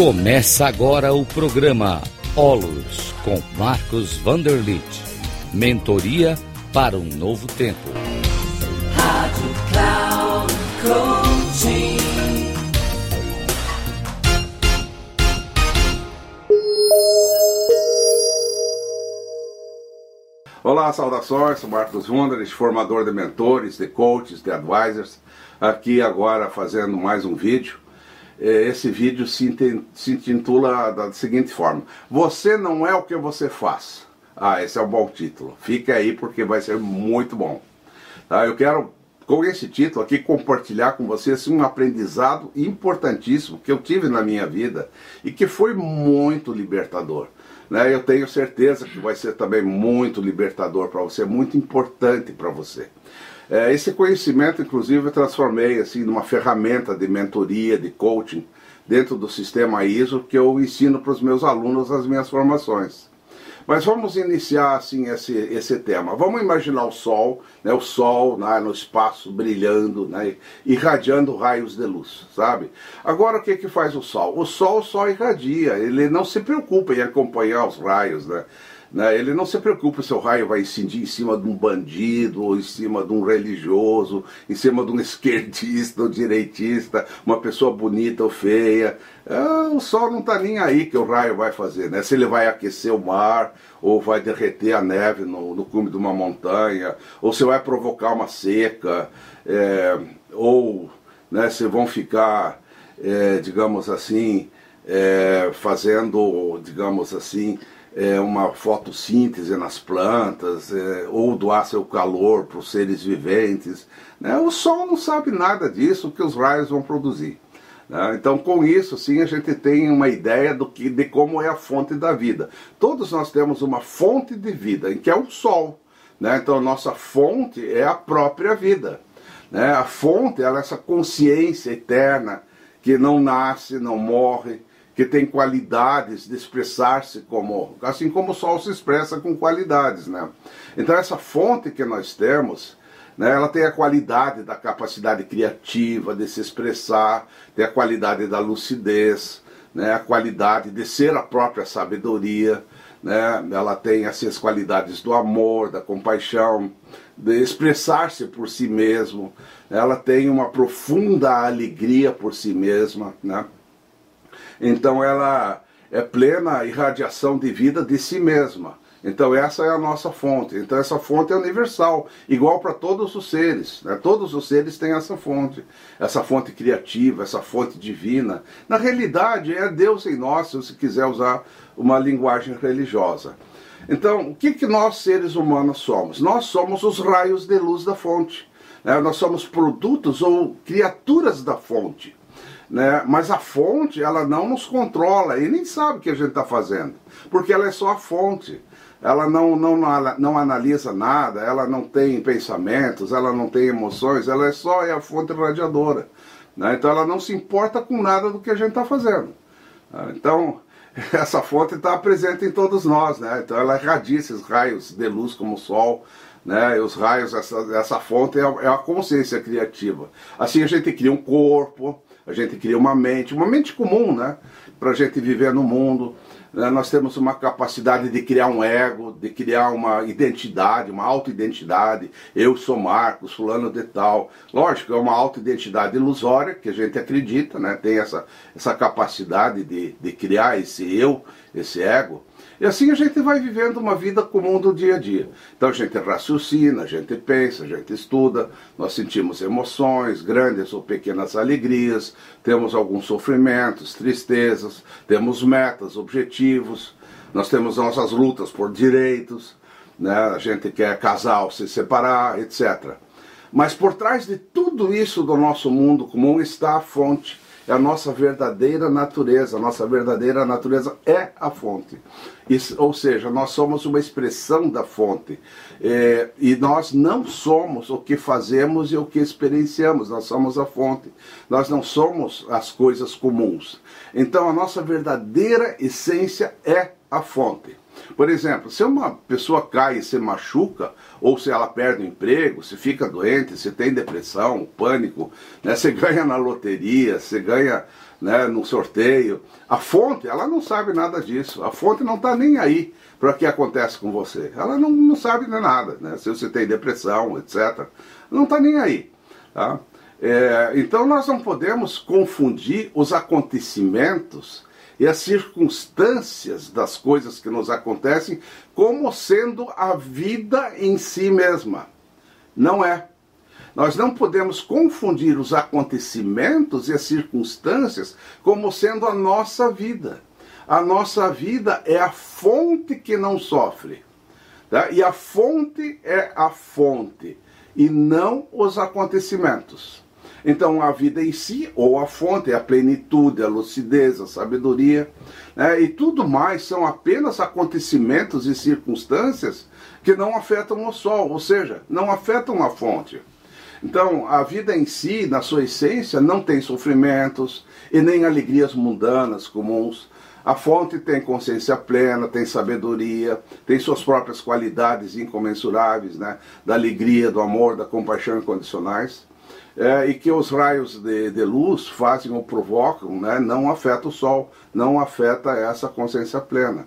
Começa agora o programa Olos com Marcos Vanderlit. Mentoria para um novo tempo. Rádio Cloud Coaching. Olá, saudações, sou Marcos Vanderlit, formador de mentores, de coaches, de advisors. Aqui agora fazendo mais um vídeo esse vídeo se, se intitula da seguinte forma: Você não é o que você faz. Ah, esse é um bom título. Fica aí porque vai ser muito bom. Tá? Eu quero, com esse título aqui, compartilhar com vocês um aprendizado importantíssimo que eu tive na minha vida e que foi muito libertador. Né? Eu tenho certeza que vai ser também muito libertador para você, muito importante para você. É, esse conhecimento, inclusive, eu transformei assim numa ferramenta de mentoria, de coaching dentro do sistema ISO que eu ensino para os meus alunos nas minhas formações. Mas vamos iniciar assim esse, esse tema. Vamos imaginar o Sol, né, o Sol né, no espaço brilhando, né, irradiando raios de luz, sabe? Agora o que, que faz o Sol? O Sol só irradia, ele não se preocupa em acompanhar os raios, né? Né? Ele não se preocupa se o raio vai incidir em cima de um bandido, ou em cima de um religioso, em cima de um esquerdista ou direitista, uma pessoa bonita ou feia. Ah, o sol não está nem aí que o raio vai fazer, né? Se ele vai aquecer o mar, ou vai derreter a neve no, no cume de uma montanha, ou se vai provocar uma seca, é, ou né, se vão ficar, é, digamos assim, é, fazendo, digamos assim, é, uma fotossíntese nas plantas, é, ou doar seu calor para os seres viventes. Né? O Sol não sabe nada disso que os raios vão produzir. Né? Então, com isso, sim, a gente tem uma ideia do que, de como é a fonte da vida. Todos nós temos uma fonte de vida, que é o Sol. Né? Então, a nossa fonte é a própria vida. Né? A fonte é essa consciência eterna que não nasce, não morre, que tem qualidades de expressar-se como, assim como o sol se expressa com qualidades, né? Então essa fonte que nós temos, né, ela tem a qualidade da capacidade criativa de se expressar, tem a qualidade da lucidez, né, a qualidade de ser a própria sabedoria, né? Ela tem assim, as qualidades do amor, da compaixão, de expressar-se por si mesmo. Ela tem uma profunda alegria por si mesma, né? Então ela é plena irradiação de vida de si mesma. Então essa é a nossa fonte. Então essa fonte é universal, igual para todos os seres. Né? Todos os seres têm essa fonte, essa fonte criativa, essa fonte divina. Na realidade é Deus em nós, se quiser usar uma linguagem religiosa. Então o que, que nós seres humanos somos? Nós somos os raios de luz da fonte. Né? Nós somos produtos ou criaturas da fonte né? Mas a fonte, ela não nos controla e nem sabe o que a gente está fazendo, porque ela é só a fonte. Ela não, não, não analisa nada, ela não tem pensamentos, ela não tem emoções, ela é só é a fonte radiadora. Né? Então ela não se importa com nada do que a gente está fazendo. Né? Então, essa fonte está presente em todos nós, né? Então ela irradia esses raios de luz como o sol, né? Os raios, essa, essa fonte é a, é a consciência criativa. Assim a gente cria um corpo, a gente cria uma mente, uma mente comum, né? Para a gente viver no mundo. Né? Nós temos uma capacidade de criar um ego, de criar uma identidade, uma auto-identidade. Eu sou Marcos, fulano de tal. Lógico, é uma auto-identidade ilusória, que a gente acredita, né? Tem essa, essa capacidade de, de criar esse eu, esse ego. E assim a gente vai vivendo uma vida comum do dia a dia. Então a gente raciocina, a gente pensa, a gente estuda, nós sentimos emoções, grandes ou pequenas alegrias, temos alguns sofrimentos, tristezas, temos metas, objetivos, nós temos nossas lutas por direitos, né? a gente quer casar ou se separar, etc. Mas por trás de tudo isso do nosso mundo comum está a fonte é a nossa verdadeira natureza. A nossa verdadeira natureza é a fonte. Isso, ou seja, nós somos uma expressão da fonte. É, e nós não somos o que fazemos e o que experienciamos, nós somos a fonte. Nós não somos as coisas comuns. Então a nossa verdadeira essência é a fonte. Por exemplo, se uma pessoa cai e se machuca, ou se ela perde o emprego, se fica doente, se tem depressão, pânico, né, você ganha na loteria, você ganha né, no sorteio, a fonte, ela não sabe nada disso. A fonte não está nem aí para o que acontece com você. Ela não, não sabe de nada, né, se você tem depressão, etc. Não está nem aí. Tá? É, então nós não podemos confundir os acontecimentos e as circunstâncias das coisas que nos acontecem como sendo a vida em si mesma. Não é. Nós não podemos confundir os acontecimentos e as circunstâncias como sendo a nossa vida. A nossa vida é a fonte que não sofre. Tá? E a fonte é a fonte, e não os acontecimentos. Então, a vida em si, ou a fonte, é a plenitude, a lucidez, a sabedoria, né? e tudo mais são apenas acontecimentos e circunstâncias que não afetam o Sol, ou seja, não afetam a fonte. Então, a vida em si, na sua essência, não tem sofrimentos e nem alegrias mundanas comuns. A fonte tem consciência plena, tem sabedoria, tem suas próprias qualidades incomensuráveis, né? da alegria, do amor, da compaixão incondicionais é, e que os raios de, de, luz fazem ou provocam, né, não afeta o Sol, não afeta essa consciência plena.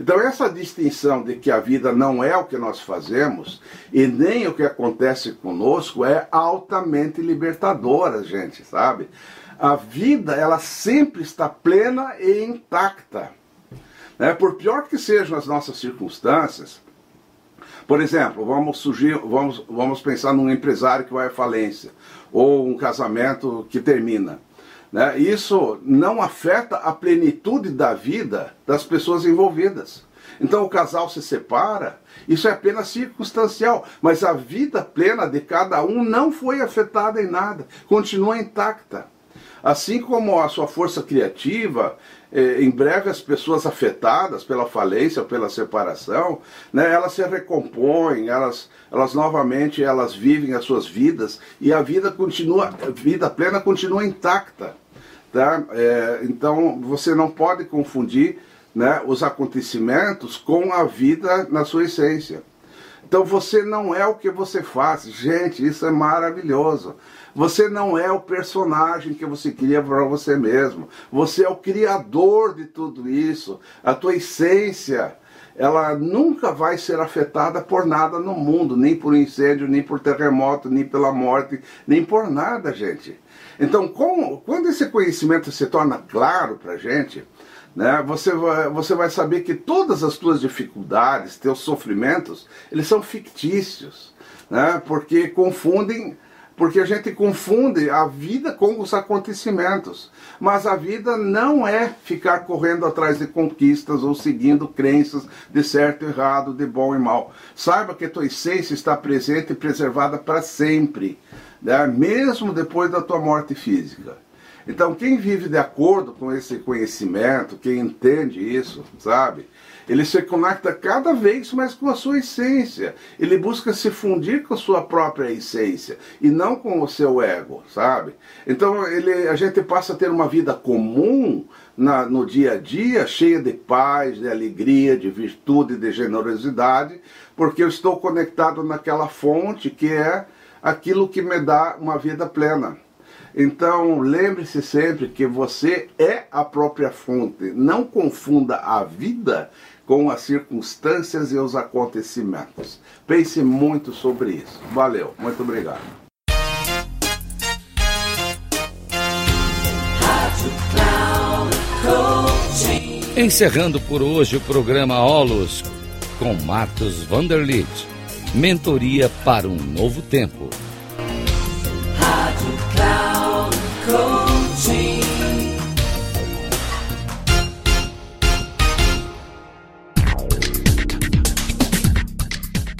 Então, essa distinção de que a vida não é o que nós fazemos e nem o que acontece conosco é altamente libertadora, gente, sabe? A vida, ela sempre está plena e intacta. Né? Por pior que sejam as nossas circunstâncias, por exemplo, vamos, surgir, vamos, vamos pensar num empresário que vai à falência ou um casamento que termina. Né? Isso não afeta a plenitude da vida das pessoas envolvidas. Então o casal se separa, isso é apenas circunstancial, mas a vida plena de cada um não foi afetada em nada, continua intacta. Assim como a sua força criativa, eh, em breve as pessoas afetadas pela falência, pela separação, né, elas se recompõem, elas, elas novamente elas vivem as suas vidas e a vida continua, a vida plena continua intacta. Tá? É, então você não pode confundir né, os acontecimentos com a vida na sua essência. Então você não é o que você faz. Gente, isso é maravilhoso. Você não é o personagem que você cria para você mesmo. Você é o criador de tudo isso. A tua essência, ela nunca vai ser afetada por nada no mundo, nem por incêndio, nem por terremoto, nem pela morte, nem por nada, gente. Então, como, quando esse conhecimento se torna claro para gente, né, você, vai, você vai saber que todas as tuas dificuldades, teus sofrimentos, eles são fictícios, né, porque confundem porque a gente confunde a vida com os acontecimentos. Mas a vida não é ficar correndo atrás de conquistas ou seguindo crenças de certo e errado, de bom e mal. Saiba que a tua essência está presente e preservada para sempre, né? mesmo depois da tua morte física. Então, quem vive de acordo com esse conhecimento, quem entende isso, sabe? Ele se conecta cada vez mais com a sua essência. Ele busca se fundir com a sua própria essência e não com o seu ego, sabe? Então ele, a gente passa a ter uma vida comum na, no dia a dia, cheia de paz, de alegria, de virtude, de generosidade, porque eu estou conectado naquela fonte que é aquilo que me dá uma vida plena. Então, lembre-se sempre que você é a própria fonte. Não confunda a vida com as circunstâncias e os acontecimentos. Pense muito sobre isso. Valeu, muito obrigado. Encerrando por hoje o programa Olos com Marcos Vanderlit. Mentoria para um novo tempo.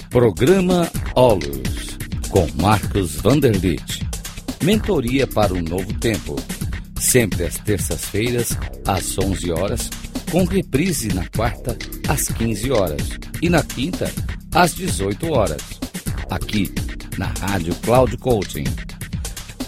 Programa Olus, com Marcos Vanderlit. Mentoria para um novo tempo. Sempre às terças-feiras, às 11 horas, com reprise na quarta, às 15 horas. E na quinta, às 18 horas. Aqui, na Rádio Cloud Coaching.